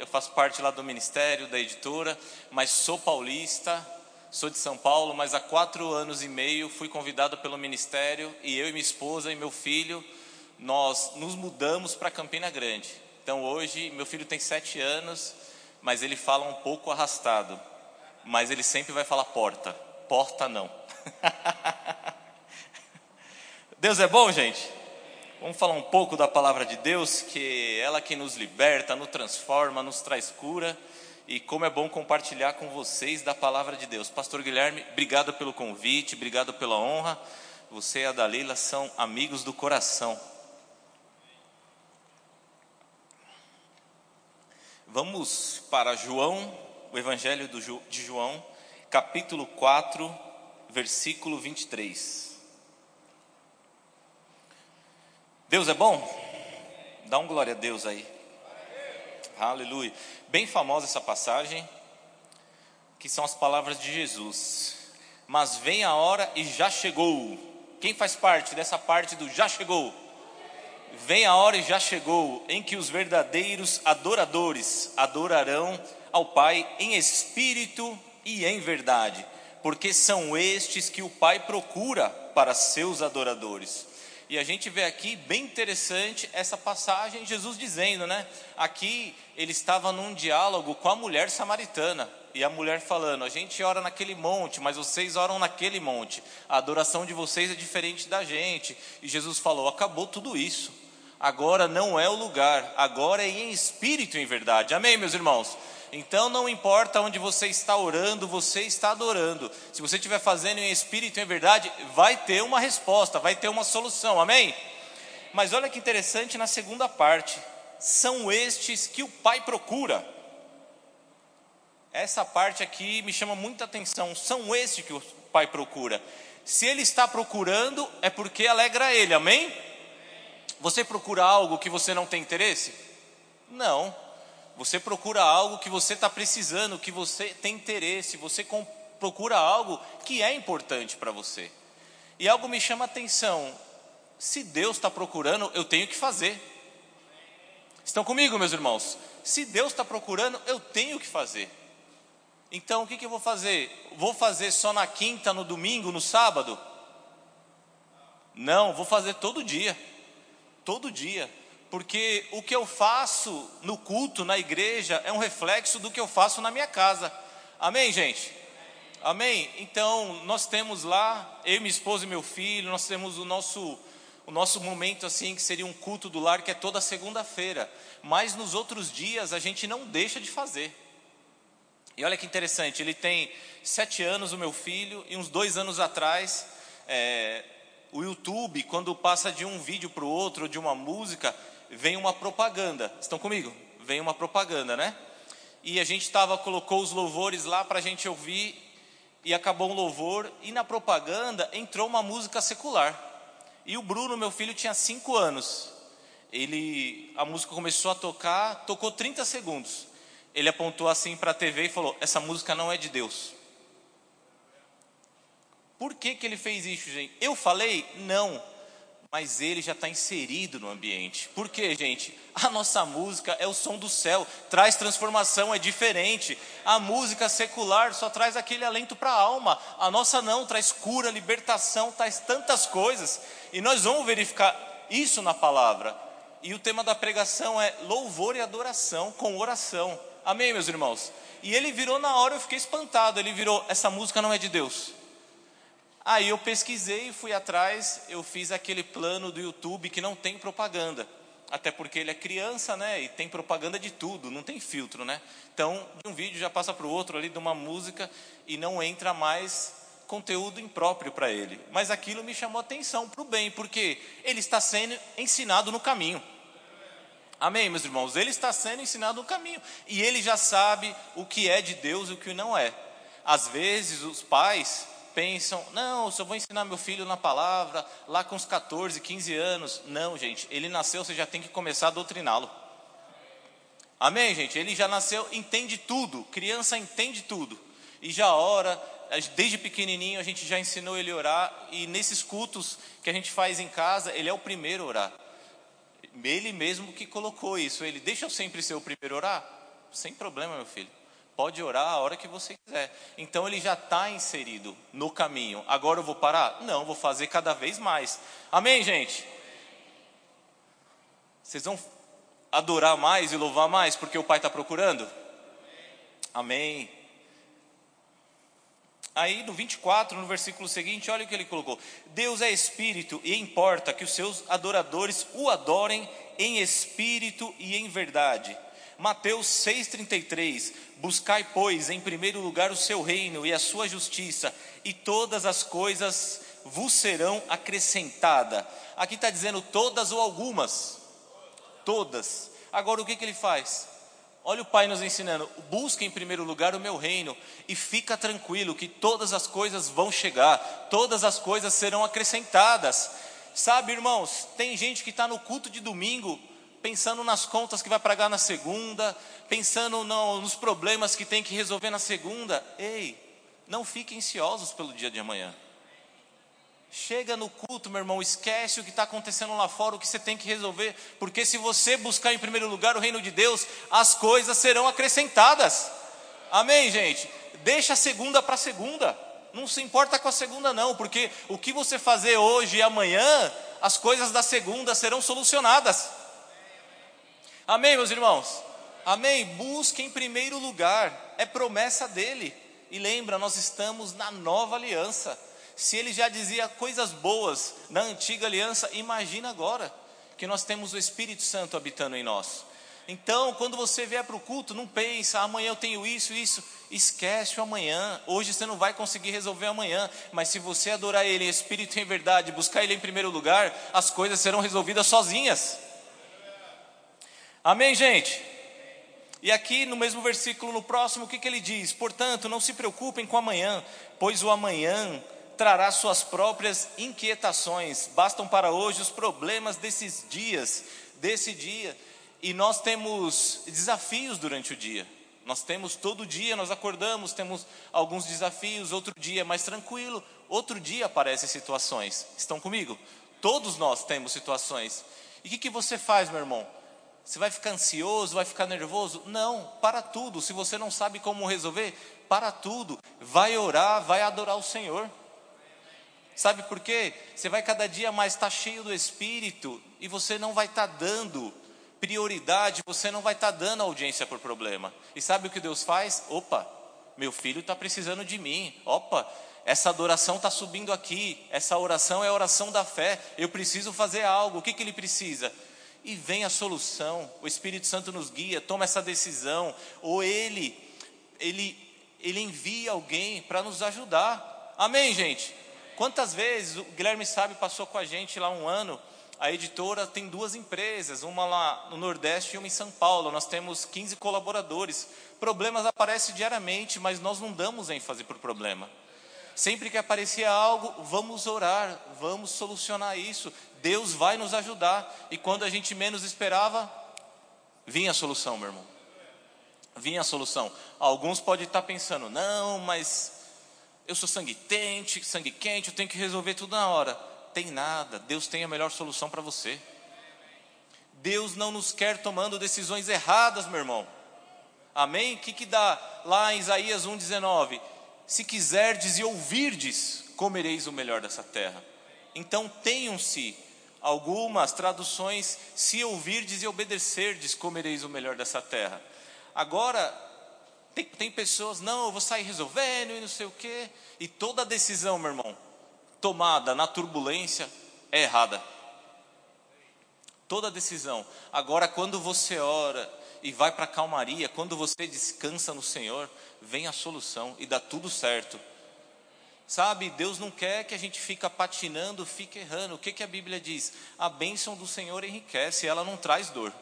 eu faço parte lá do ministério, da editora, mas sou paulista, sou de São Paulo, mas há quatro anos e meio fui convidado pelo ministério e eu e minha esposa e meu filho, nós nos mudamos para Campina Grande. Então hoje, meu filho tem sete anos, mas ele fala um pouco arrastado, mas ele sempre vai falar porta, porta não. Deus é bom, gente? Vamos falar um pouco da palavra de Deus, que é ela que nos liberta, nos transforma, nos traz cura. E como é bom compartilhar com vocês da palavra de Deus. Pastor Guilherme, obrigado pelo convite, obrigado pela honra. Você e a Dalila são amigos do coração. Vamos para João, o Evangelho de João, capítulo 4, versículo 23. Deus é bom? Dá um glória a Deus aí. Aleluia. Bem famosa essa passagem, que são as palavras de Jesus. Mas vem a hora e já chegou. Quem faz parte dessa parte do já chegou? Vem a hora e já chegou em que os verdadeiros adoradores adorarão ao Pai em espírito e em verdade, porque são estes que o Pai procura para seus adoradores. E a gente vê aqui bem interessante essa passagem, Jesus dizendo, né? Aqui ele estava num diálogo com a mulher samaritana. E a mulher falando: A gente ora naquele monte, mas vocês oram naquele monte. A adoração de vocês é diferente da gente. E Jesus falou: Acabou tudo isso. Agora não é o lugar, agora é em espírito e em verdade. Amém, meus irmãos? Então não importa onde você está orando, você está adorando. Se você estiver fazendo em espírito e em verdade, vai ter uma resposta, vai ter uma solução. Amém? Mas olha que interessante na segunda parte. São estes que o Pai procura. Essa parte aqui me chama muita atenção. São estes que o Pai procura. Se ele está procurando, é porque alegra ele. Amém? Você procura algo que você não tem interesse? Não. Você procura algo que você está precisando, que você tem interesse, você procura algo que é importante para você. E algo me chama a atenção: se Deus está procurando, eu tenho que fazer. Estão comigo, meus irmãos? Se Deus está procurando, eu tenho que fazer. Então, o que, que eu vou fazer? Vou fazer só na quinta, no domingo, no sábado? Não, vou fazer todo dia. Todo dia porque o que eu faço no culto, na igreja, é um reflexo do que eu faço na minha casa. Amém, gente? Amém? Então, nós temos lá, eu, minha esposa e meu filho, nós temos o nosso, o nosso momento assim, que seria um culto do lar, que é toda segunda-feira. Mas nos outros dias a gente não deixa de fazer. E olha que interessante, ele tem sete anos, o meu filho, e uns dois anos atrás, é, o YouTube, quando passa de um vídeo para o outro, de uma música, vem uma propaganda. Estão comigo? Vem uma propaganda, né? E a gente estava, colocou os louvores lá para a gente ouvir, e acabou um louvor, e na propaganda entrou uma música secular. E o Bruno, meu filho, tinha cinco anos. Ele, a música começou a tocar, tocou 30 segundos. Ele apontou assim para a TV e falou: Essa música não é de Deus. Por que, que ele fez isso, gente? Eu falei? Não mas ele já está inserido no ambiente. Por quê, gente? A nossa música é o som do céu, traz transformação, é diferente. A música secular só traz aquele alento para a alma, a nossa não, traz cura, libertação, traz tantas coisas. E nós vamos verificar isso na palavra. E o tema da pregação é louvor e adoração com oração. Amém, meus irmãos? E ele virou na hora, eu fiquei espantado. Ele virou: essa música não é de Deus. Aí eu pesquisei, fui atrás, eu fiz aquele plano do YouTube que não tem propaganda. Até porque ele é criança, né? E tem propaganda de tudo, não tem filtro, né? Então, de um vídeo já passa para o outro ali de uma música e não entra mais conteúdo impróprio para ele. Mas aquilo me chamou atenção para o bem, porque ele está sendo ensinado no caminho. Amém, meus irmãos? Ele está sendo ensinado no caminho. E ele já sabe o que é de Deus e o que não é. Às vezes, os pais pensam, não, eu só vou ensinar meu filho na palavra lá com uns 14, 15 anos. Não, gente, ele nasceu, você já tem que começar a doutriná-lo. Amém, gente? Ele já nasceu, entende tudo, criança entende tudo. E já ora, desde pequenininho a gente já ensinou ele a orar. E nesses cultos que a gente faz em casa, ele é o primeiro a orar. Ele mesmo que colocou isso. Ele deixa eu sempre ser o primeiro a orar. Sem problema, meu filho. Pode orar a hora que você quiser. Então ele já está inserido no caminho. Agora eu vou parar? Não, vou fazer cada vez mais. Amém, gente? Vocês vão adorar mais e louvar mais porque o Pai está procurando? Amém. Aí no 24, no versículo seguinte, olha o que ele colocou: Deus é espírito e importa que os seus adoradores o adorem em espírito e em verdade. Mateus 6,33: Buscai, pois, em primeiro lugar o seu reino e a sua justiça, e todas as coisas vos serão acrescentadas. Aqui está dizendo todas ou algumas. Todas. Agora o que, que ele faz? Olha o Pai nos ensinando: busca em primeiro lugar o meu reino e fica tranquilo que todas as coisas vão chegar, todas as coisas serão acrescentadas. Sabe, irmãos, tem gente que está no culto de domingo pensando nas contas que vai pagar na segunda, pensando no, nos problemas que tem que resolver na segunda. Ei, não fiquem ansiosos pelo dia de amanhã. Chega no culto, meu irmão, esquece o que está acontecendo lá fora, o que você tem que resolver, porque se você buscar em primeiro lugar o reino de Deus, as coisas serão acrescentadas. Amém, gente? Deixa a segunda para segunda. Não se importa com a segunda, não, porque o que você fazer hoje e amanhã, as coisas da segunda serão solucionadas. Amém, meus irmãos? Amém? Busque em primeiro lugar, é promessa dele. E lembra, nós estamos na nova aliança. Se ele já dizia coisas boas na antiga aliança, imagina agora que nós temos o Espírito Santo habitando em nós. Então, quando você vier para o culto, não pensa, amanhã eu tenho isso, isso. Esquece o amanhã. Hoje você não vai conseguir resolver amanhã. Mas se você adorar Ele em espírito e em verdade, buscar Ele em primeiro lugar, as coisas serão resolvidas sozinhas. Amém, gente? E aqui no mesmo versículo, no próximo, o que, que ele diz? Portanto, não se preocupem com amanhã, pois o amanhã trará suas próprias inquietações. Bastam para hoje os problemas desses dias, desse dia. E nós temos desafios durante o dia. Nós temos todo dia, nós acordamos, temos alguns desafios, outro dia é mais tranquilo, outro dia aparecem situações. Estão comigo? Todos nós temos situações. E o que, que você faz, meu irmão? Você vai ficar ansioso, vai ficar nervoso? Não, para tudo. Se você não sabe como resolver, para tudo. Vai orar, vai adorar o Senhor. Sabe por quê? Você vai cada dia mais estar cheio do Espírito e você não vai estar dando prioridade, você não vai estar dando audiência por problema. E sabe o que Deus faz? Opa, meu filho está precisando de mim. Opa, essa adoração está subindo aqui. Essa oração é a oração da fé. Eu preciso fazer algo. O que, que ele precisa? E vem a solução. O Espírito Santo nos guia, toma essa decisão. Ou ele, ele, ele envia alguém para nos ajudar. Amém, gente? Quantas vezes o Guilherme Sabe passou com a gente lá um ano? A editora tem duas empresas, uma lá no Nordeste e uma em São Paulo. Nós temos 15 colaboradores. Problemas aparecem diariamente, mas nós não damos ênfase para o problema. Sempre que aparecia algo, vamos orar, vamos solucionar isso. Deus vai nos ajudar. E quando a gente menos esperava, vinha a solução, meu irmão. Vinha a solução. Alguns podem estar pensando, não, mas eu sou sangue quente, sangue quente, eu tenho que resolver tudo na hora. Tem nada, Deus tem a melhor solução para você. Deus não nos quer tomando decisões erradas, meu irmão. Amém? O que, que dá lá em Isaías 1,19? Se quiserdes e ouvirdes, comereis o melhor dessa terra. Então tenham-se algumas traduções, se ouvirdes e obedecerdes, comereis o melhor dessa terra. Agora, tem, tem pessoas, não, eu vou sair resolvendo e não sei o quê. E toda decisão, meu irmão, tomada na turbulência é errada. Toda decisão. Agora, quando você ora e vai para a calmaria, quando você descansa no Senhor, vem a solução e dá tudo certo. Sabe, Deus não quer que a gente fique patinando, fique errando. O que, que a Bíblia diz? A bênção do Senhor enriquece, ela não traz dor.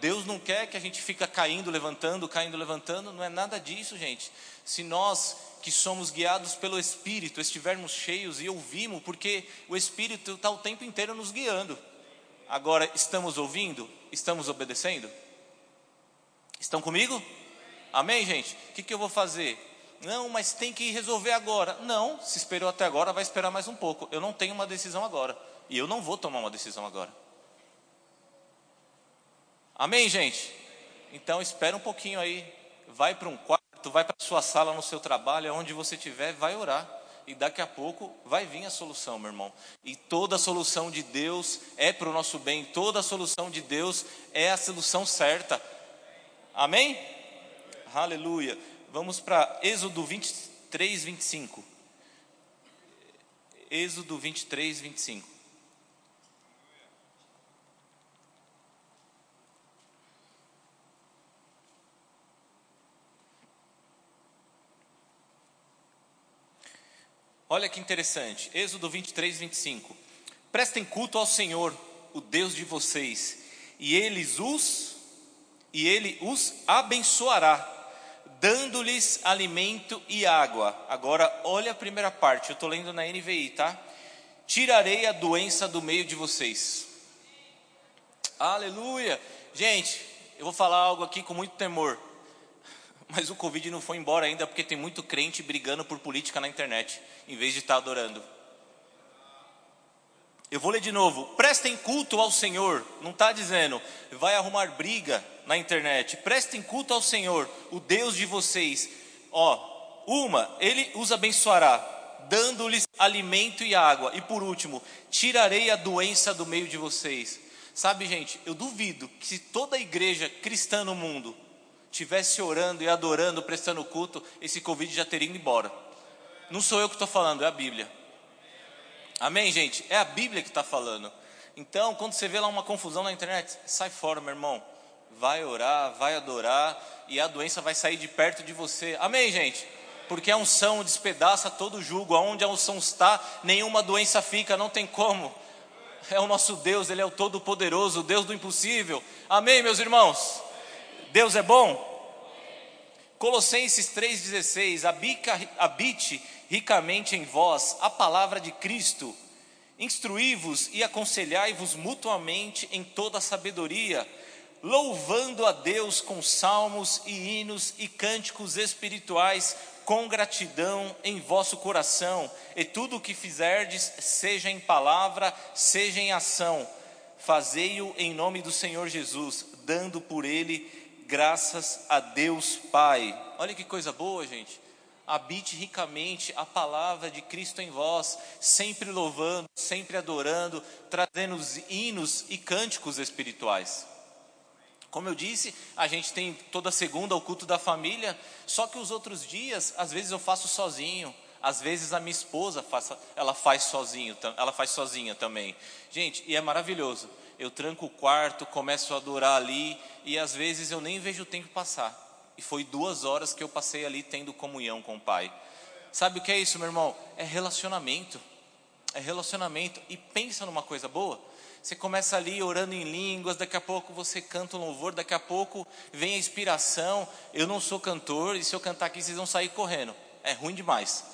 Deus não quer que a gente fica caindo, levantando, caindo, levantando, não é nada disso, gente. Se nós que somos guiados pelo Espírito estivermos cheios e ouvimos, porque o Espírito está o tempo inteiro nos guiando. Agora, estamos ouvindo? Estamos obedecendo? Estão comigo? Amém, gente? O que, que eu vou fazer? Não, mas tem que resolver agora. Não, se esperou até agora, vai esperar mais um pouco. Eu não tenho uma decisão agora. E eu não vou tomar uma decisão agora. Amém, gente? Então espera um pouquinho aí, vai para um quarto, vai para sua sala no seu trabalho, onde você estiver, vai orar. E daqui a pouco vai vir a solução, meu irmão. E toda solução de Deus é para o nosso bem, toda solução de Deus é a solução certa. Amém? Aleluia. Vamos para Êxodo 23, 25. Êxodo 23, 25. Olha que interessante, Êxodo 23, 25. Prestem culto ao Senhor, o Deus de vocês, e eles os e ele os abençoará, dando-lhes alimento e água. Agora, olha a primeira parte, eu estou lendo na NVI, tá? Tirarei a doença do meio de vocês. Aleluia! Gente, eu vou falar algo aqui com muito temor, mas o Covid não foi embora ainda porque tem muito crente brigando por política na internet em vez de estar adorando. Eu vou ler de novo. Prestem culto ao Senhor. Não está dizendo, vai arrumar briga na internet. Prestem culto ao Senhor, o Deus de vocês. Ó, uma, Ele os abençoará, dando-lhes alimento e água. E por último, tirarei a doença do meio de vocês. Sabe, gente, eu duvido que se toda a igreja cristã no mundo tivesse orando e adorando, prestando culto, esse Covid já teria ido embora. Não sou eu que estou falando, é a Bíblia. Amém, gente? É a Bíblia que está falando. Então, quando você vê lá uma confusão na internet, sai fora, meu irmão. Vai orar, vai adorar e a doença vai sair de perto de você. Amém, gente? Porque a unção despedaça todo o jugo. Aonde a unção está, nenhuma doença fica, não tem como. É o nosso Deus, Ele é o Todo-Poderoso, o Deus do impossível. Amém, meus irmãos? Deus é bom? Colossenses 3,16: habite ricamente em vós a palavra de Cristo, instruí-vos e aconselhai-vos mutuamente em toda sabedoria, louvando a Deus com salmos e hinos e cânticos espirituais, com gratidão em vosso coração, e tudo o que fizerdes, seja em palavra, seja em ação, fazei-o em nome do Senhor Jesus, dando por ele graças a Deus Pai. Olha que coisa boa, gente. Habite ricamente a palavra de Cristo em vós, sempre louvando, sempre adorando, trazendo hinos e cânticos espirituais. Como eu disse, a gente tem toda segunda o culto da família, só que os outros dias, às vezes eu faço sozinho, às vezes a minha esposa faz, ela faz sozinho, ela faz sozinha também. Gente, e é maravilhoso eu tranco o quarto, começo a adorar ali, e às vezes eu nem vejo o tempo passar. E foi duas horas que eu passei ali tendo comunhão com o Pai. Sabe o que é isso, meu irmão? É relacionamento. É relacionamento. E pensa numa coisa boa. Você começa ali orando em línguas, daqui a pouco você canta um louvor, daqui a pouco vem a inspiração. Eu não sou cantor, e se eu cantar aqui vocês vão sair correndo. É ruim demais.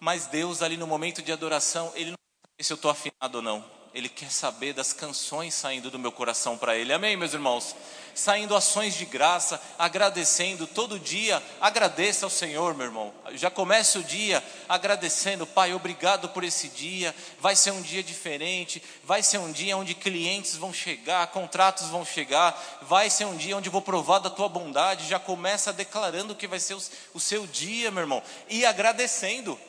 Mas Deus ali no momento de adoração, Ele não sabe se eu estou afinado ou não. Ele quer saber das canções saindo do meu coração para Ele. Amém, meus irmãos? Saindo ações de graça, agradecendo todo dia. Agradeça ao Senhor, meu irmão. Já comece o dia agradecendo, Pai, obrigado por esse dia. Vai ser um dia diferente. Vai ser um dia onde clientes vão chegar, contratos vão chegar. Vai ser um dia onde vou provar da tua bondade. Já começa declarando que vai ser o, o seu dia, meu irmão. E agradecendo.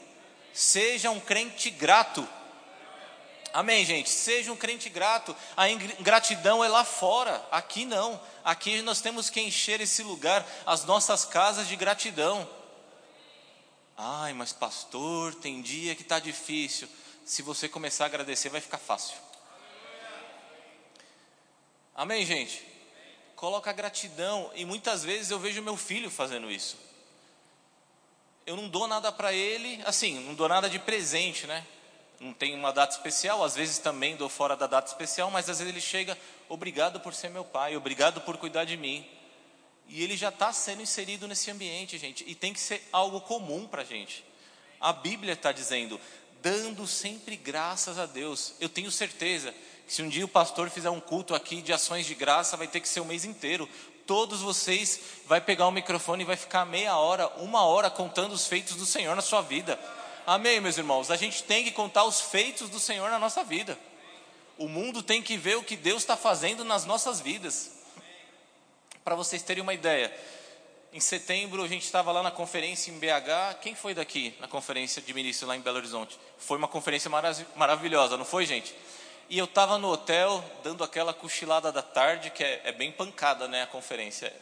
Seja um crente grato. Amém, gente? Seja um crente grato. A ingratidão é lá fora, aqui não. Aqui nós temos que encher esse lugar, as nossas casas de gratidão. Ai, mas pastor, tem dia que está difícil. Se você começar a agradecer, vai ficar fácil. Amém, gente? Coloca gratidão. E muitas vezes eu vejo meu filho fazendo isso. Eu não dou nada para ele, assim, não dou nada de presente, né? Não tem uma data especial, às vezes também dou fora da data especial, mas às vezes ele chega, obrigado por ser meu pai, obrigado por cuidar de mim. E ele já está sendo inserido nesse ambiente, gente, e tem que ser algo comum para a gente. A Bíblia está dizendo, dando sempre graças a Deus. Eu tenho certeza que se um dia o pastor fizer um culto aqui de ações de graça, vai ter que ser o mês inteiro. Todos vocês vai pegar o microfone e vai ficar meia hora, uma hora contando os feitos do Senhor na sua vida. Amém, meus irmãos? A gente tem que contar os feitos do Senhor na nossa vida. O mundo tem que ver o que Deus está fazendo nas nossas vidas. Para vocês terem uma ideia, em setembro a gente estava lá na conferência em BH. Quem foi daqui na conferência de ministro lá em Belo Horizonte? Foi uma conferência maravilhosa, não foi, gente? E eu estava no hotel dando aquela cochilada da tarde, que é, é bem pancada, né, a conferência.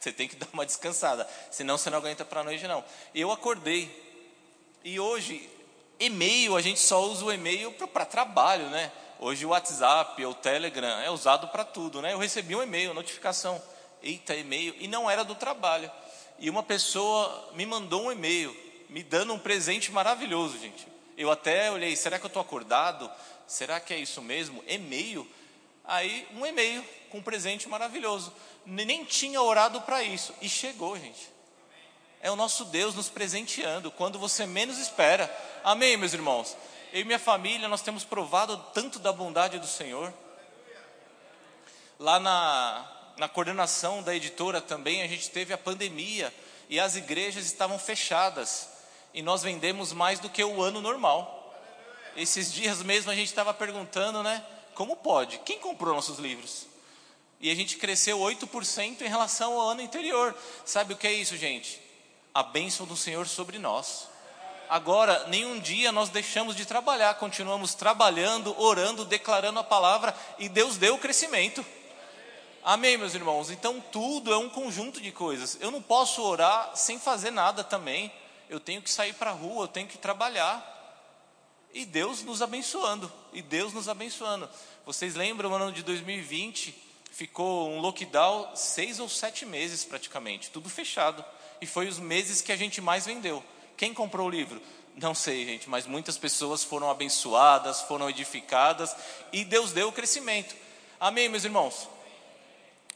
Você tem que dar uma descansada, senão você não aguenta para a noite, não. Eu acordei. E hoje, e-mail, a gente só usa o e-mail para trabalho, né? Hoje o WhatsApp o Telegram é usado para tudo, né? Eu recebi um e-mail, notificação. Eita, e-mail. E não era do trabalho. E uma pessoa me mandou um e-mail, me dando um presente maravilhoso, gente. Eu até olhei, será que eu estou acordado? Será que é isso mesmo? E-mail? Aí, um e-mail com um presente maravilhoso. Nem tinha orado para isso. E chegou, gente. É o nosso Deus nos presenteando quando você menos espera. Amém, meus irmãos? Eu e minha família, nós temos provado tanto da bondade do Senhor. Lá na, na coordenação da editora também, a gente teve a pandemia e as igrejas estavam fechadas. E nós vendemos mais do que o ano normal. Esses dias mesmo a gente estava perguntando, né? Como pode? Quem comprou nossos livros? E a gente cresceu 8% em relação ao ano anterior. Sabe o que é isso, gente? A bênção do Senhor sobre nós. Agora, nenhum dia nós deixamos de trabalhar, continuamos trabalhando, orando, declarando a palavra e Deus deu o crescimento. Amém, meus irmãos? Então, tudo é um conjunto de coisas. Eu não posso orar sem fazer nada também. Eu tenho que sair para a rua, eu tenho que trabalhar. E Deus nos abençoando, e Deus nos abençoando. Vocês lembram, no ano de 2020, ficou um lockdown seis ou sete meses praticamente, tudo fechado. E foi os meses que a gente mais vendeu. Quem comprou o livro? Não sei, gente, mas muitas pessoas foram abençoadas, foram edificadas e Deus deu o crescimento. Amém, meus irmãos?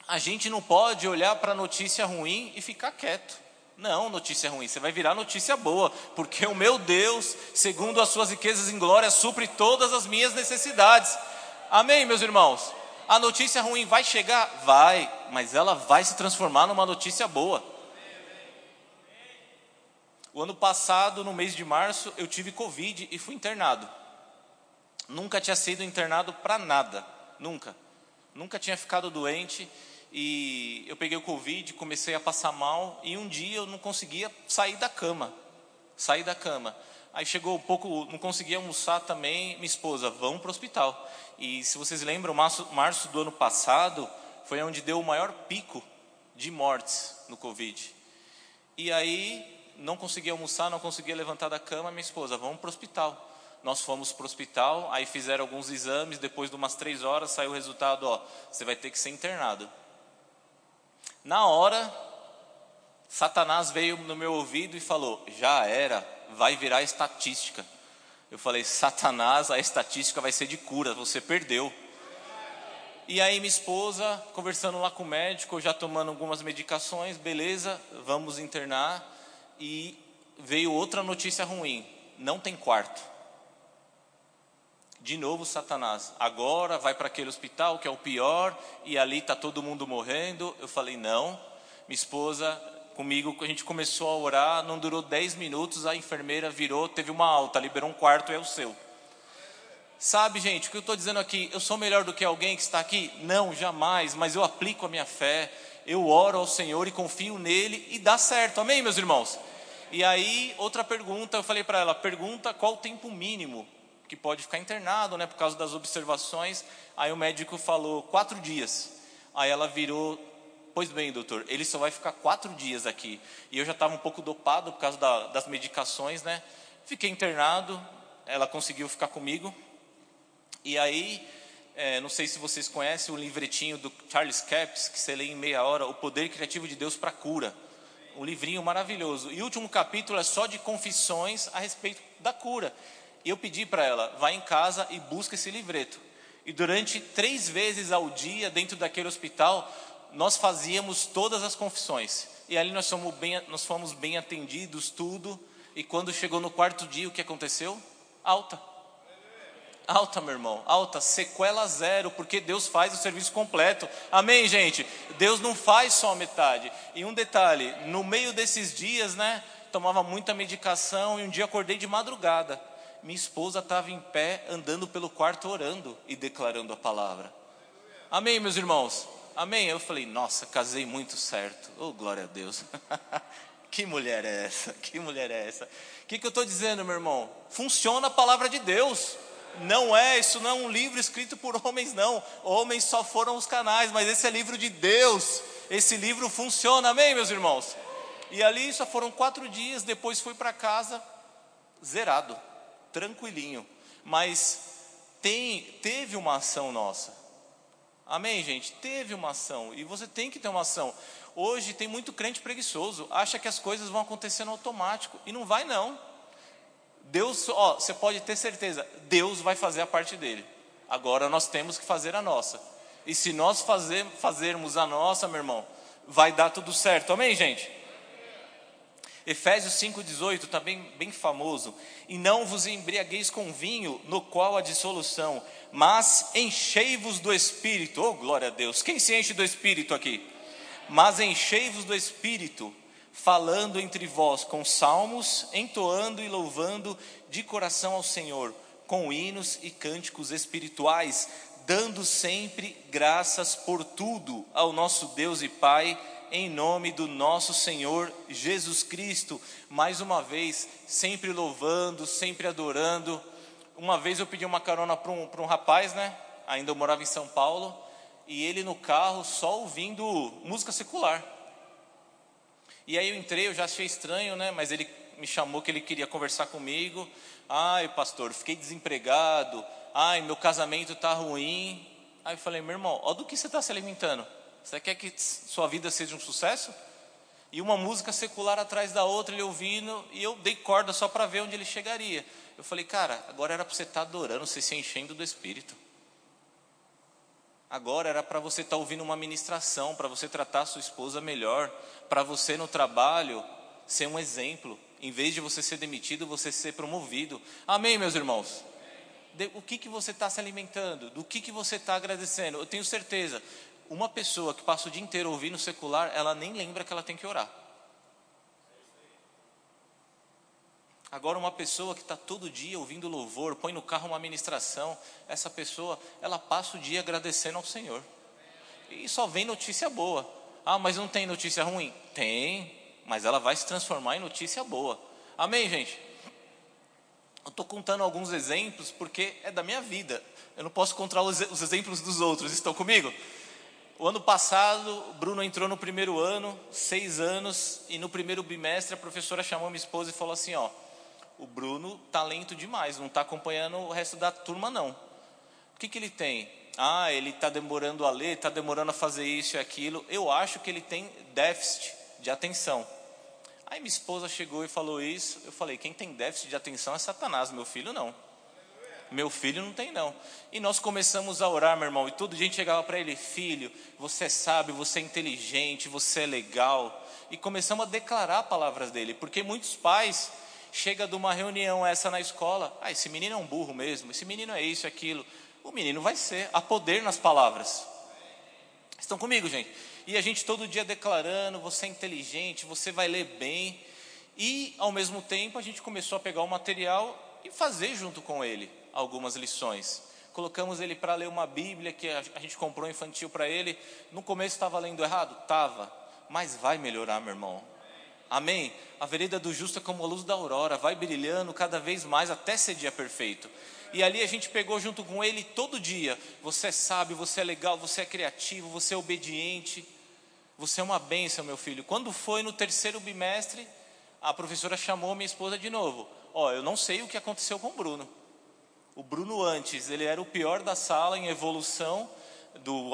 A gente não pode olhar para a notícia ruim e ficar quieto. Não, notícia ruim, você vai virar notícia boa, porque o meu Deus, segundo as suas riquezas em glória, supre todas as minhas necessidades. Amém, meus irmãos? A notícia ruim vai chegar? Vai, mas ela vai se transformar numa notícia boa. O ano passado, no mês de março, eu tive Covid e fui internado. Nunca tinha sido internado para nada, nunca. Nunca tinha ficado doente e eu peguei o Covid, comecei a passar mal e um dia eu não conseguia sair da cama. Sair da cama. Aí chegou um pouco, não conseguia almoçar também, minha esposa, vamos para o hospital. E se vocês lembram, março, março do ano passado foi onde deu o maior pico de mortes no Covid. E aí não conseguia almoçar, não conseguia levantar da cama, minha esposa, vamos para o hospital. Nós fomos para o hospital, aí fizeram alguns exames, depois de umas três horas saiu o resultado, ó, você vai ter que ser internado. Na hora, Satanás veio no meu ouvido e falou, já era, vai virar estatística. Eu falei, Satanás, a estatística vai ser de cura, você perdeu. E aí minha esposa, conversando lá com o médico, já tomando algumas medicações, beleza, vamos internar e veio outra notícia ruim: não tem quarto. De novo, Satanás, agora vai para aquele hospital que é o pior e ali está todo mundo morrendo. Eu falei: não. Minha esposa, comigo, a gente começou a orar, não durou 10 minutos, a enfermeira virou, teve uma alta, liberou um quarto, é o seu. Sabe, gente, o que eu estou dizendo aqui, eu sou melhor do que alguém que está aqui? Não, jamais, mas eu aplico a minha fé, eu oro ao Senhor e confio nele e dá certo, amém, meus irmãos? E aí, outra pergunta, eu falei para ela: pergunta qual o tempo mínimo que pode ficar internado, né, por causa das observações. Aí o médico falou: quatro dias. Aí ela virou: pois bem, doutor, ele só vai ficar quatro dias aqui. E eu já estava um pouco dopado por causa da, das medicações, né? Fiquei internado, ela conseguiu ficar comigo. E aí, é, não sei se vocês conhecem o livretinho do Charles Capps, que você lê em meia hora, O Poder Criativo de Deus para a Cura um livrinho maravilhoso. E o último capítulo é só de confissões a respeito da cura. E eu pedi para ela, vá em casa e busque esse livreto. E durante três vezes ao dia, dentro daquele hospital, nós fazíamos todas as confissões. E ali nós fomos bem, nós fomos bem atendidos, tudo. E quando chegou no quarto dia, o que aconteceu? Alta. Alta, meu irmão, alta, sequela zero, porque Deus faz o serviço completo. Amém, gente? Deus não faz só metade. E um detalhe: no meio desses dias, né, tomava muita medicação e um dia acordei de madrugada. Minha esposa estava em pé, andando pelo quarto, orando e declarando a palavra. Amém, meus irmãos? Amém? Eu falei, nossa, casei muito certo. Oh, glória a Deus. que mulher é essa? Que mulher é essa? O que, que eu estou dizendo, meu irmão? Funciona a palavra de Deus. Não é, isso não é um livro escrito por homens, não. Homens só foram os canais, mas esse é livro de Deus. Esse livro funciona, amém, meus irmãos? E ali só foram quatro dias, depois fui para casa zerado, tranquilinho. Mas tem, teve uma ação nossa. Amém, gente? Teve uma ação. E você tem que ter uma ação. Hoje tem muito crente preguiçoso, acha que as coisas vão acontecer no automático. E não vai, não. Deus, ó, você pode ter certeza, Deus vai fazer a parte dele. Agora nós temos que fazer a nossa. E se nós fazer, fazermos a nossa, meu irmão, vai dar tudo certo. Amém, gente? Efésios 5,18 está bem, bem famoso. E não vos embriagueis com vinho, no qual há dissolução, mas enchei-vos do Espírito. Oh, glória a Deus. Quem se enche do Espírito aqui? Mas enchei-vos do Espírito, falando entre vós com salmos, entoando e louvando de coração ao Senhor, com hinos e cânticos espirituais, dando sempre graças por tudo ao nosso Deus e Pai em nome do nosso Senhor Jesus Cristo. Mais uma vez, sempre louvando, sempre adorando. Uma vez eu pedi uma carona para um, um rapaz, né? Ainda eu morava em São Paulo, e ele no carro só ouvindo música secular. E aí eu entrei, eu já achei estranho, né? Mas ele me chamou que ele queria conversar comigo. Ai, pastor, fiquei desempregado. Ai, meu casamento está ruim. Aí eu falei, meu irmão, ó do que você está se alimentando? Você quer que sua vida seja um sucesso? E uma música secular atrás da outra, ele ouvindo, e eu dei corda só para ver onde ele chegaria. Eu falei, cara, agora era para você estar tá adorando, você se enchendo do Espírito. Agora era para você estar tá ouvindo uma ministração, para você tratar sua esposa melhor, para você no trabalho ser um exemplo. Em vez de você ser demitido, você ser promovido. Amém, meus irmãos? o que, que você está se alimentando? Do que, que você está agradecendo? Eu tenho certeza, uma pessoa que passa o dia inteiro ouvindo secular, ela nem lembra que ela tem que orar. Agora, uma pessoa que está todo dia ouvindo louvor, põe no carro uma ministração, essa pessoa, ela passa o dia agradecendo ao Senhor. E só vem notícia boa. Ah, mas não tem notícia ruim? Tem, mas ela vai se transformar em notícia boa. Amém, gente? Eu estou contando alguns exemplos porque é da minha vida. Eu não posso contar os exemplos dos outros. Estão comigo? O ano passado, Bruno entrou no primeiro ano, seis anos, e no primeiro bimestre a professora chamou minha esposa e falou assim: ó, o Bruno talento demais, não está acompanhando o resto da turma não. O que que ele tem? Ah, ele está demorando a ler, está demorando a fazer isso e aquilo. Eu acho que ele tem déficit de atenção. Aí minha esposa chegou e falou isso. Eu falei: quem tem déficit de atenção é Satanás, meu filho não. Meu filho não tem, não. E nós começamos a orar, meu irmão, e todo dia a gente chegava para ele: Filho, você é sábio, você é inteligente, você é legal. E começamos a declarar palavras dele, porque muitos pais chegam de uma reunião essa na escola: Ah, esse menino é um burro mesmo, esse menino é isso, aquilo. O menino vai ser, há poder nas palavras. Estão comigo, gente? E a gente todo dia declarando: Você é inteligente, você vai ler bem. E, ao mesmo tempo, a gente começou a pegar o material e fazer junto com ele algumas lições. Colocamos ele para ler uma Bíblia que a gente comprou infantil para ele. No começo estava lendo errado? Estava. Mas vai melhorar, meu irmão. Amém? A vereda do justo é como a luz da aurora, vai brilhando cada vez mais até ser dia perfeito. E ali a gente pegou junto com ele todo dia. Você é sábio, você é legal, você é criativo, você é obediente. Você é uma bênção, meu filho. Quando foi no terceiro bimestre, a professora chamou minha esposa de novo. Ó, oh, eu não sei o que aconteceu com o Bruno. O Bruno antes, ele era o pior da sala em evolução do,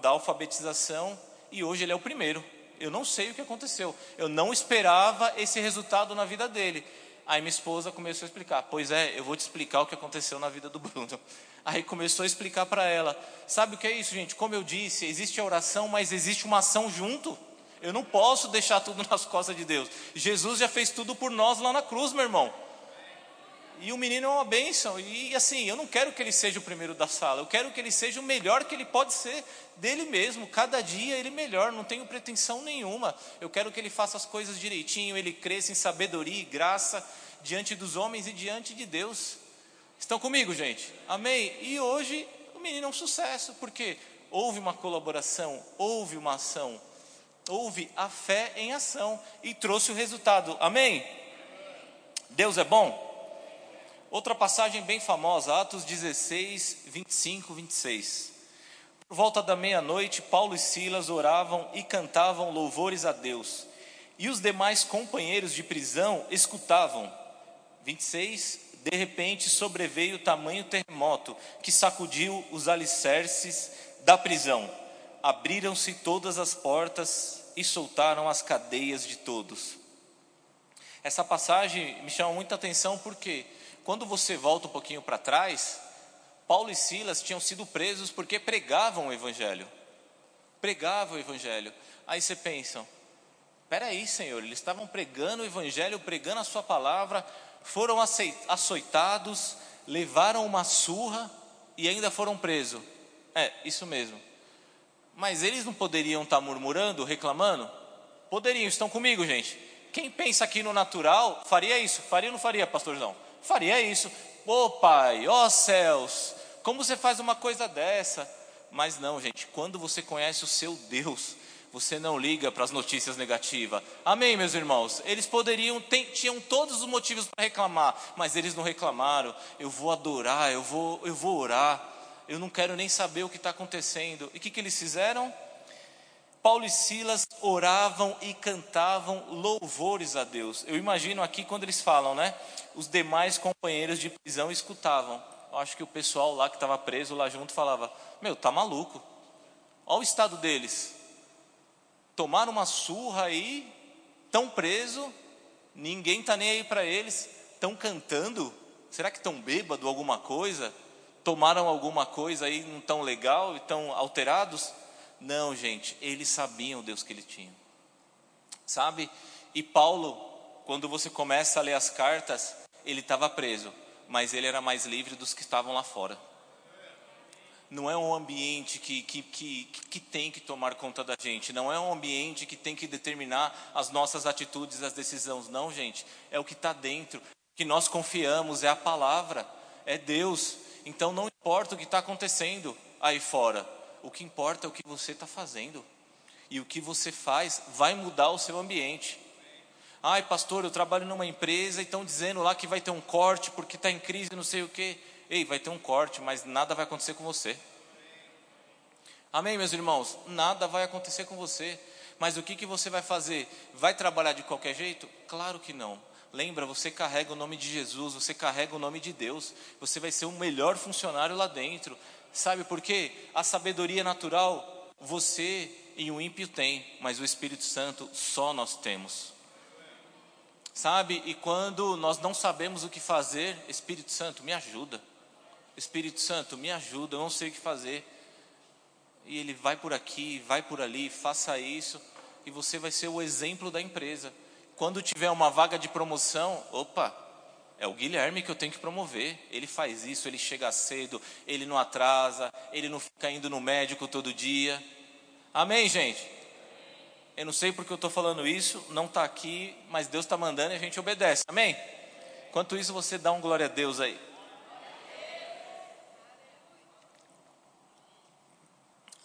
da alfabetização e hoje ele é o primeiro. Eu não sei o que aconteceu. Eu não esperava esse resultado na vida dele. Aí minha esposa começou a explicar. Pois é, eu vou te explicar o que aconteceu na vida do Bruno. Aí começou a explicar para ela. Sabe o que é isso, gente? Como eu disse, existe a oração, mas existe uma ação junto. Eu não posso deixar tudo nas costas de Deus. Jesus já fez tudo por nós lá na cruz, meu irmão. E o menino é uma bênção. E assim, eu não quero que ele seja o primeiro da sala, eu quero que ele seja o melhor que ele pode ser dele mesmo. Cada dia ele melhor, não tenho pretensão nenhuma. Eu quero que ele faça as coisas direitinho, ele cresça em sabedoria e graça diante dos homens e diante de Deus. Estão comigo, gente? Amém? E hoje o menino é um sucesso, porque houve uma colaboração, houve uma ação, houve a fé em ação e trouxe o resultado. Amém? Deus é bom? Outra passagem bem famosa, Atos 16, 25, 26. Por volta da meia-noite, Paulo e Silas oravam e cantavam louvores a Deus. E os demais companheiros de prisão escutavam. 26. De repente sobreveio tamanho terremoto que sacudiu os alicerces da prisão. Abriram-se todas as portas e soltaram as cadeias de todos. Essa passagem me chama muita atenção porque quando você volta um pouquinho para trás, Paulo e Silas tinham sido presos porque pregavam o Evangelho. Pregavam o Evangelho. Aí você pensa, aí, Senhor, eles estavam pregando o Evangelho, pregando a Sua palavra, foram açoitados, levaram uma surra e ainda foram presos. É, isso mesmo. Mas eles não poderiam estar murmurando, reclamando? Poderiam, estão comigo, gente. Quem pensa aqui no natural faria isso? Faria ou não faria, pastorzão? faria isso. Ô oh, Pai, ó oh, céus, como você faz uma coisa dessa? Mas não, gente, quando você conhece o seu Deus, você não liga para as notícias negativas. Amém, meus irmãos? Eles poderiam, tinham todos os motivos para reclamar, mas eles não reclamaram. Eu vou adorar, eu vou, eu vou orar, eu não quero nem saber o que está acontecendo. E o que, que eles fizeram? Paulo e Silas oravam e cantavam louvores a Deus. Eu imagino aqui quando eles falam, né? Os demais companheiros de prisão escutavam. Eu acho que o pessoal lá que estava preso lá junto falava: Meu, tá maluco. Olha o estado deles. Tomaram uma surra aí, tão preso, ninguém tá nem aí para eles, estão cantando. Será que estão bêbado alguma coisa? Tomaram alguma coisa aí não tão legal e tão alterados? Não, gente, eles sabiam o Deus que ele tinha. Sabe? E Paulo, quando você começa a ler as cartas, ele estava preso, mas ele era mais livre dos que estavam lá fora. Não é um ambiente que, que, que, que tem que tomar conta da gente, não é um ambiente que tem que determinar as nossas atitudes, as decisões, não, gente. É o que está dentro, que nós confiamos, é a palavra, é Deus. Então não importa o que está acontecendo aí fora, o que importa é o que você está fazendo. E o que você faz vai mudar o seu ambiente. Ai, pastor, eu trabalho numa empresa e estão dizendo lá que vai ter um corte porque está em crise, não sei o quê. Ei, vai ter um corte, mas nada vai acontecer com você. Amém, meus irmãos? Nada vai acontecer com você. Mas o que, que você vai fazer? Vai trabalhar de qualquer jeito? Claro que não. Lembra, você carrega o nome de Jesus, você carrega o nome de Deus, você vai ser o melhor funcionário lá dentro. Sabe por quê? A sabedoria natural você e o ímpio tem, mas o Espírito Santo só nós temos. Sabe? E quando nós não sabemos o que fazer, Espírito Santo, me ajuda. Espírito Santo, me ajuda, eu não sei o que fazer. E ele vai por aqui, vai por ali, faça isso, e você vai ser o exemplo da empresa. Quando tiver uma vaga de promoção, opa, é o Guilherme que eu tenho que promover. Ele faz isso, ele chega cedo, ele não atrasa, ele não fica indo no médico todo dia. Amém, gente? Eu não sei porque eu estou falando isso, não está aqui, mas Deus está mandando e a gente obedece. Amém? Enquanto isso, você dá um glória a Deus aí.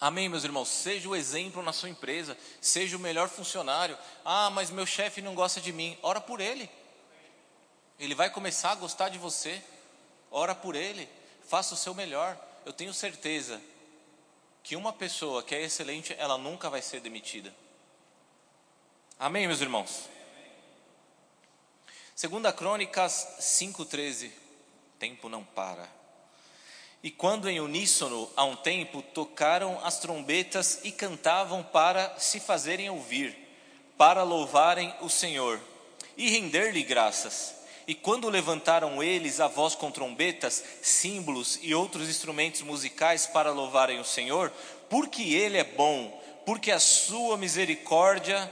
Amém, meus irmãos? Seja o exemplo na sua empresa, seja o melhor funcionário. Ah, mas meu chefe não gosta de mim. Ora por ele. Ele vai começar a gostar de você. Ora por ele, faça o seu melhor. Eu tenho certeza que uma pessoa que é excelente, ela nunca vai ser demitida. Amém, meus irmãos? Segunda Crônicas 5:13. Tempo não para. E quando em uníssono, a um tempo, tocaram as trombetas e cantavam para se fazerem ouvir, para louvarem o Senhor e render-lhe graças. E quando levantaram eles a voz com trombetas, símbolos e outros instrumentos musicais para louvarem o Senhor, porque Ele é bom, porque a sua misericórdia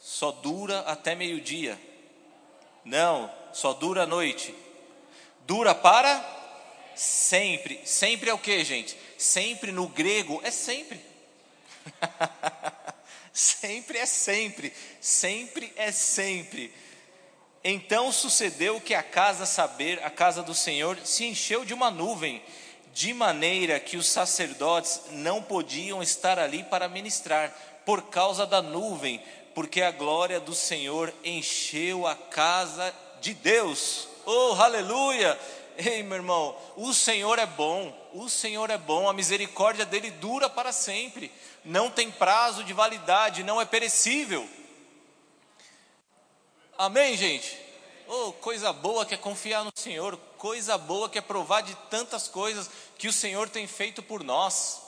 só dura até meio-dia. Não, só dura a noite. Dura para sempre. Sempre é o que, gente? Sempre no grego é sempre. sempre é sempre. Sempre é sempre. Então sucedeu que a casa saber, a casa do Senhor, se encheu de uma nuvem de maneira que os sacerdotes não podiam estar ali para ministrar, por causa da nuvem, porque a glória do Senhor encheu a casa de Deus. Oh, aleluia! Ei, meu irmão, o Senhor é bom, o Senhor é bom, a misericórdia dele dura para sempre, não tem prazo de validade, não é perecível. Amém, gente? Oh, coisa boa que é confiar no Senhor, coisa boa que é provar de tantas coisas que o Senhor tem feito por nós.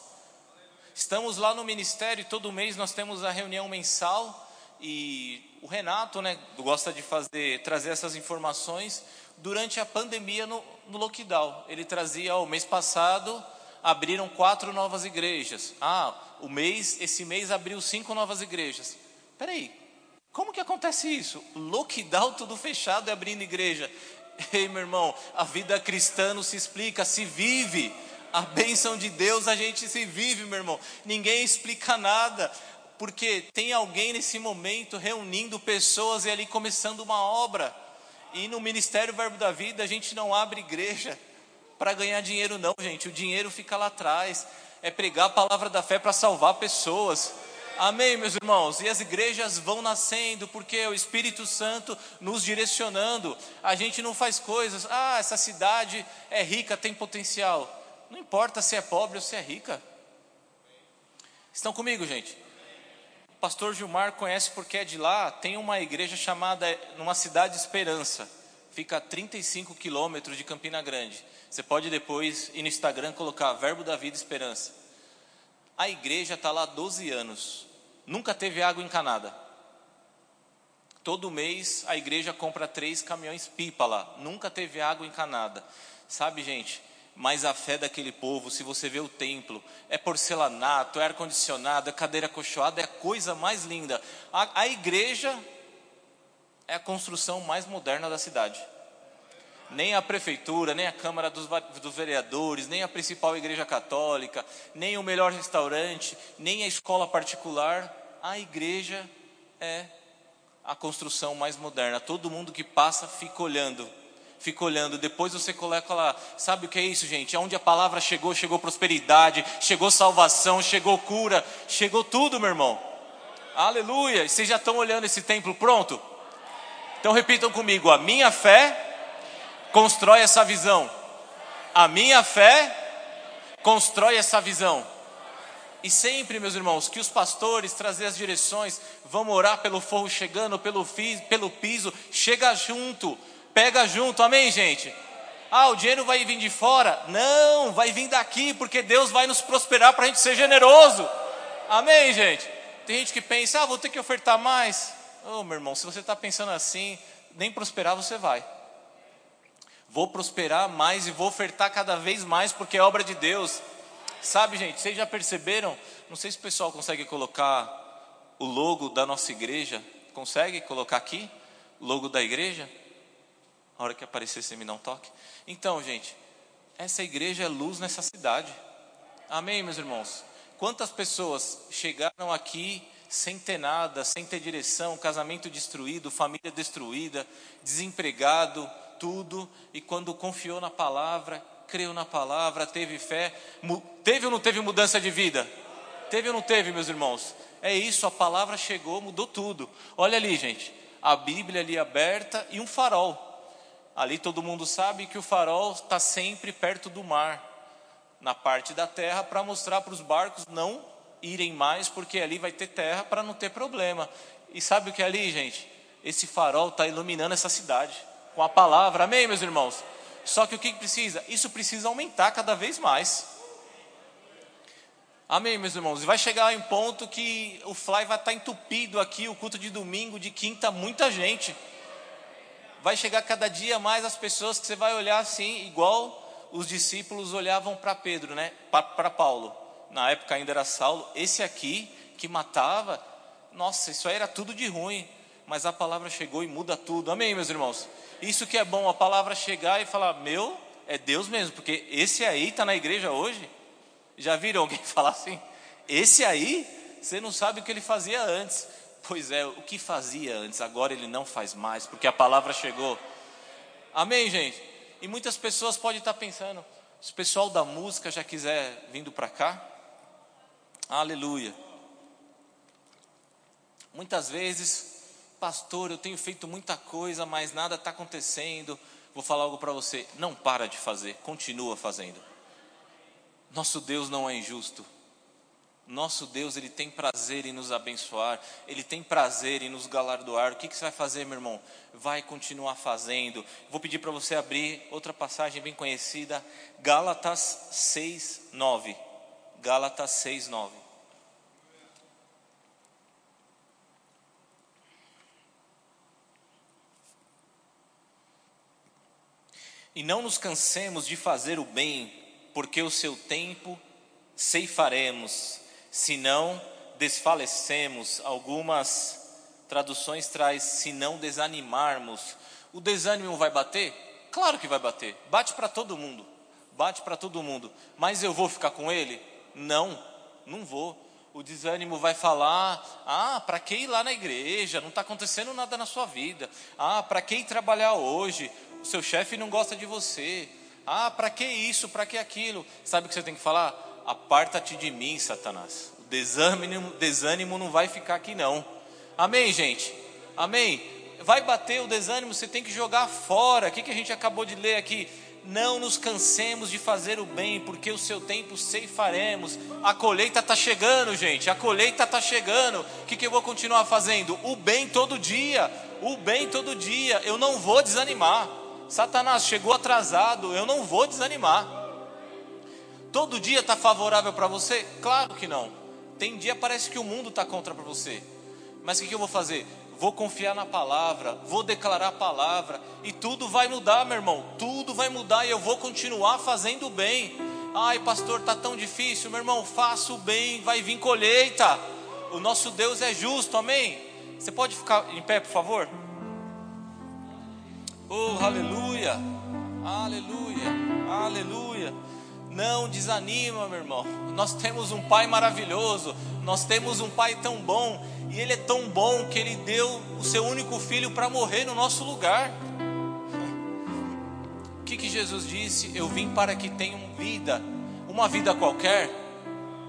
Estamos lá no ministério, todo mês nós temos a reunião mensal e o Renato, né, gosta de fazer, trazer essas informações durante a pandemia no, no lockdown. Ele trazia, o mês passado abriram quatro novas igrejas. Ah, o mês, esse mês abriu cinco novas igrejas. Peraí, como que acontece isso? Lockdown tudo fechado e abrindo igreja. Ei, meu irmão, a vida cristã não se explica, se vive. A bênção de Deus a gente se vive, meu irmão. Ninguém explica nada porque tem alguém nesse momento reunindo pessoas e ali começando uma obra. E no Ministério Verbo da Vida a gente não abre igreja para ganhar dinheiro, não, gente. O dinheiro fica lá atrás. É pregar a palavra da fé para salvar pessoas. Amém, meus irmãos? E as igrejas vão nascendo porque o Espírito Santo nos direcionando. A gente não faz coisas, ah, essa cidade é rica, tem potencial. Não importa se é pobre ou se é rica. Estão comigo, gente? pastor Gilmar conhece porque é de lá, tem uma igreja chamada, numa cidade Esperança, fica a 35 quilômetros de Campina Grande. Você pode depois ir no Instagram colocar Verbo da Vida Esperança. A igreja está lá há 12 anos, nunca teve água encanada. Todo mês a igreja compra três caminhões pipa lá, nunca teve água encanada. Sabe, gente, mas a fé daquele povo, se você vê o templo, é porcelanato, é ar-condicionado, é cadeira acolchoada, é a coisa mais linda. A, a igreja é a construção mais moderna da cidade. Nem a prefeitura, nem a Câmara dos, dos Vereadores, nem a principal igreja católica, nem o melhor restaurante, nem a escola particular, a igreja é a construção mais moderna. Todo mundo que passa fica olhando fica olhando. Depois você coloca lá, sabe o que é isso, gente? Onde a palavra chegou, chegou prosperidade, chegou salvação, chegou cura, chegou tudo, meu irmão. Aleluia! E vocês já estão olhando esse templo pronto? Então repitam comigo: a minha fé constrói essa visão. A minha fé constrói essa visão. E sempre, meus irmãos, que os pastores trazer as direções, vamos orar pelo forro chegando, pelo, pelo piso, chega junto, Pega junto, amém, gente? Ah, o dinheiro vai vir de fora? Não, vai vir daqui, porque Deus vai nos prosperar para a gente ser generoso. Amém, gente? Tem gente que pensa, ah, vou ter que ofertar mais. Oh, meu irmão, se você está pensando assim, nem prosperar você vai. Vou prosperar mais e vou ofertar cada vez mais, porque é obra de Deus. Sabe, gente, vocês já perceberam? Não sei se o pessoal consegue colocar o logo da nossa igreja. Consegue colocar aqui? O logo da igreja? A hora que aparecer, você me dá um toque. Então, gente, essa igreja é luz nessa cidade. Amém, meus irmãos? Quantas pessoas chegaram aqui sem ter nada, sem ter direção, casamento destruído, família destruída, desempregado, tudo, e quando confiou na palavra, creu na palavra, teve fé, teve ou não teve mudança de vida? Teve ou não teve, meus irmãos? É isso, a palavra chegou, mudou tudo. Olha ali, gente, a Bíblia ali aberta e um farol. Ali todo mundo sabe que o farol está sempre perto do mar, na parte da terra, para mostrar para os barcos não irem mais, porque ali vai ter terra para não ter problema. E sabe o que é ali, gente? Esse farol está iluminando essa cidade com a palavra, amém, meus irmãos? Só que o que precisa? Isso precisa aumentar cada vez mais. Amém, meus irmãos? E vai chegar em ponto que o fly vai estar tá entupido aqui, o culto de domingo, de quinta, muita gente vai chegar cada dia mais as pessoas que você vai olhar assim, igual os discípulos olhavam para Pedro, né? Para Paulo. Na época ainda era Saulo. Esse aqui que matava, nossa, isso aí era tudo de ruim. Mas a palavra chegou e muda tudo. Amém, meus irmãos? Isso que é bom, a palavra chegar e falar: Meu, é Deus mesmo, porque esse aí está na igreja hoje. Já viram alguém falar assim? Esse aí, você não sabe o que ele fazia antes. Pois é, o que fazia antes, agora ele não faz mais, porque a palavra chegou. Amém, gente? E muitas pessoas podem estar pensando: Se o pessoal da música já quiser vindo para cá, aleluia. Muitas vezes, pastor, eu tenho feito muita coisa, mas nada está acontecendo. Vou falar algo para você: não para de fazer, continua fazendo. Nosso Deus não é injusto. Nosso Deus, Ele tem prazer em nos abençoar, Ele tem prazer em nos galardoar. O que, que você vai fazer, meu irmão? Vai continuar fazendo. Vou pedir para você abrir outra passagem bem conhecida, Gálatas 6, 9. Gálatas 6, 9. E não nos cansemos de fazer o bem, porque o seu tempo ceifaremos se não desfalecemos, algumas traduções traz se não desanimarmos. O desânimo vai bater? Claro que vai bater. Bate para todo mundo. Bate para todo mundo. Mas eu vou ficar com ele? Não, não vou. O desânimo vai falar: ah, para que ir lá na igreja? Não está acontecendo nada na sua vida. Ah, para que ir trabalhar hoje? O seu chefe não gosta de você. Ah, para que isso? Para que aquilo? Sabe o que você tem que falar? Aparta-te de mim, Satanás. O desânimo, desânimo não vai ficar aqui, não. Amém, gente? Amém? Vai bater o desânimo, você tem que jogar fora. O que, que a gente acabou de ler aqui? Não nos cansemos de fazer o bem, porque o seu tempo ceifaremos. A colheita está chegando, gente. A colheita está chegando. O que, que eu vou continuar fazendo? O bem todo dia. O bem todo dia. Eu não vou desanimar. Satanás chegou atrasado. Eu não vou desanimar. Todo dia está favorável para você? Claro que não. Tem dia parece que o mundo está contra para você. Mas o que, que eu vou fazer? Vou confiar na palavra, vou declarar a palavra e tudo vai mudar, meu irmão. Tudo vai mudar e eu vou continuar fazendo o bem. Ai, pastor, tá tão difícil, meu irmão. Faça o bem, vai vir colheita. O nosso Deus é justo, amém? Você pode ficar em pé, por favor? Oh, aleluia, aleluia, aleluia. Não desanima, meu irmão. Nós temos um Pai maravilhoso, nós temos um Pai tão bom, e Ele é tão bom que Ele deu o seu único filho para morrer no nosso lugar. O que, que Jesus disse? Eu vim para que tenham vida, uma vida qualquer?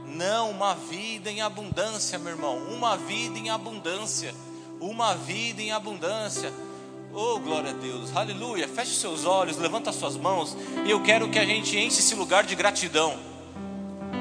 Não, uma vida em abundância, meu irmão, uma vida em abundância, uma vida em abundância. Oh, glória a Deus, aleluia. Feche seus olhos, levanta suas mãos. E eu quero que a gente enche esse lugar de gratidão.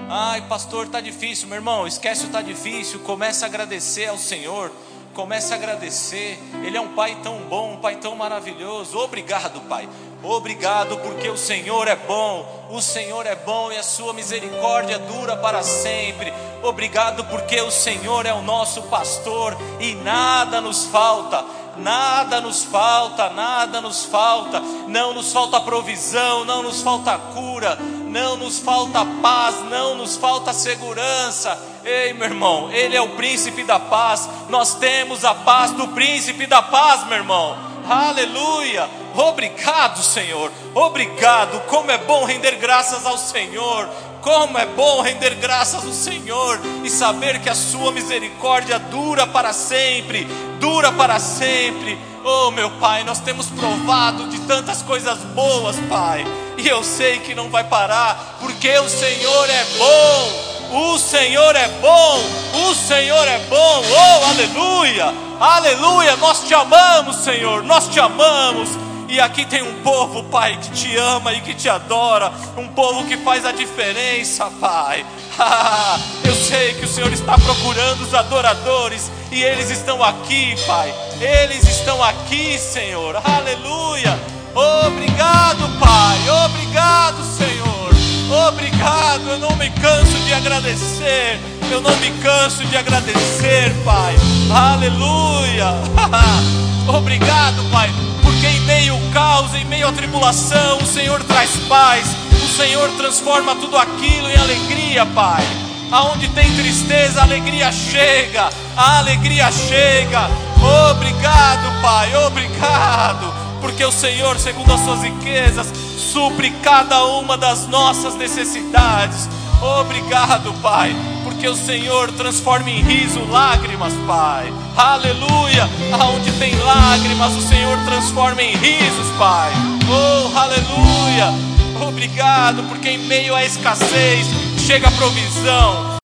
Ai, pastor, está difícil, meu irmão. Esquece o está difícil. Comece a agradecer ao Senhor. Comece a agradecer. Ele é um Pai tão bom, um Pai tão maravilhoso. Obrigado, Pai. Obrigado porque o Senhor é bom. O Senhor é bom e a sua misericórdia dura para sempre. Obrigado porque o Senhor é o nosso pastor e nada nos falta nada nos falta, nada nos falta, não nos falta provisão, não nos falta cura, não nos falta paz, não nos falta segurança. Ei, meu irmão, Ele é o príncipe da paz, nós temos a paz do príncipe da paz, meu irmão. Aleluia! Obrigado, Senhor. Obrigado. Como é bom render graças ao Senhor. Como é bom render graças ao Senhor e saber que a sua misericórdia dura para sempre, dura para sempre. Oh, meu Pai, nós temos provado de tantas coisas boas, Pai, e eu sei que não vai parar, porque o Senhor é bom. O Senhor é bom, o Senhor é bom, oh aleluia, aleluia, nós te amamos, Senhor, nós te amamos, e aqui tem um povo, Pai, que te ama e que te adora. Um povo que faz a diferença, Pai. Eu sei que o Senhor está procurando os adoradores e eles estão aqui, Pai. Eles estão aqui, Senhor. Aleluia. Obrigado, Pai. Obrigado, Senhor. Obrigado. Eu não me canso de agradecer. Eu não me canso de agradecer, Pai. Aleluia. Obrigado, Pai meio ao caos, em meio à tribulação, o Senhor traz paz, o Senhor transforma tudo aquilo em alegria, Pai. Aonde tem tristeza, a alegria chega, a alegria chega. Obrigado, Pai, obrigado, porque o Senhor, segundo as suas riquezas, supre cada uma das nossas necessidades. Obrigado, Pai, porque o Senhor transforma em riso lágrimas, Pai. Aleluia! Aonde tem lágrimas, o Senhor transforma em risos, Pai. Oh, aleluia! Obrigado, porque em meio à escassez chega a provisão.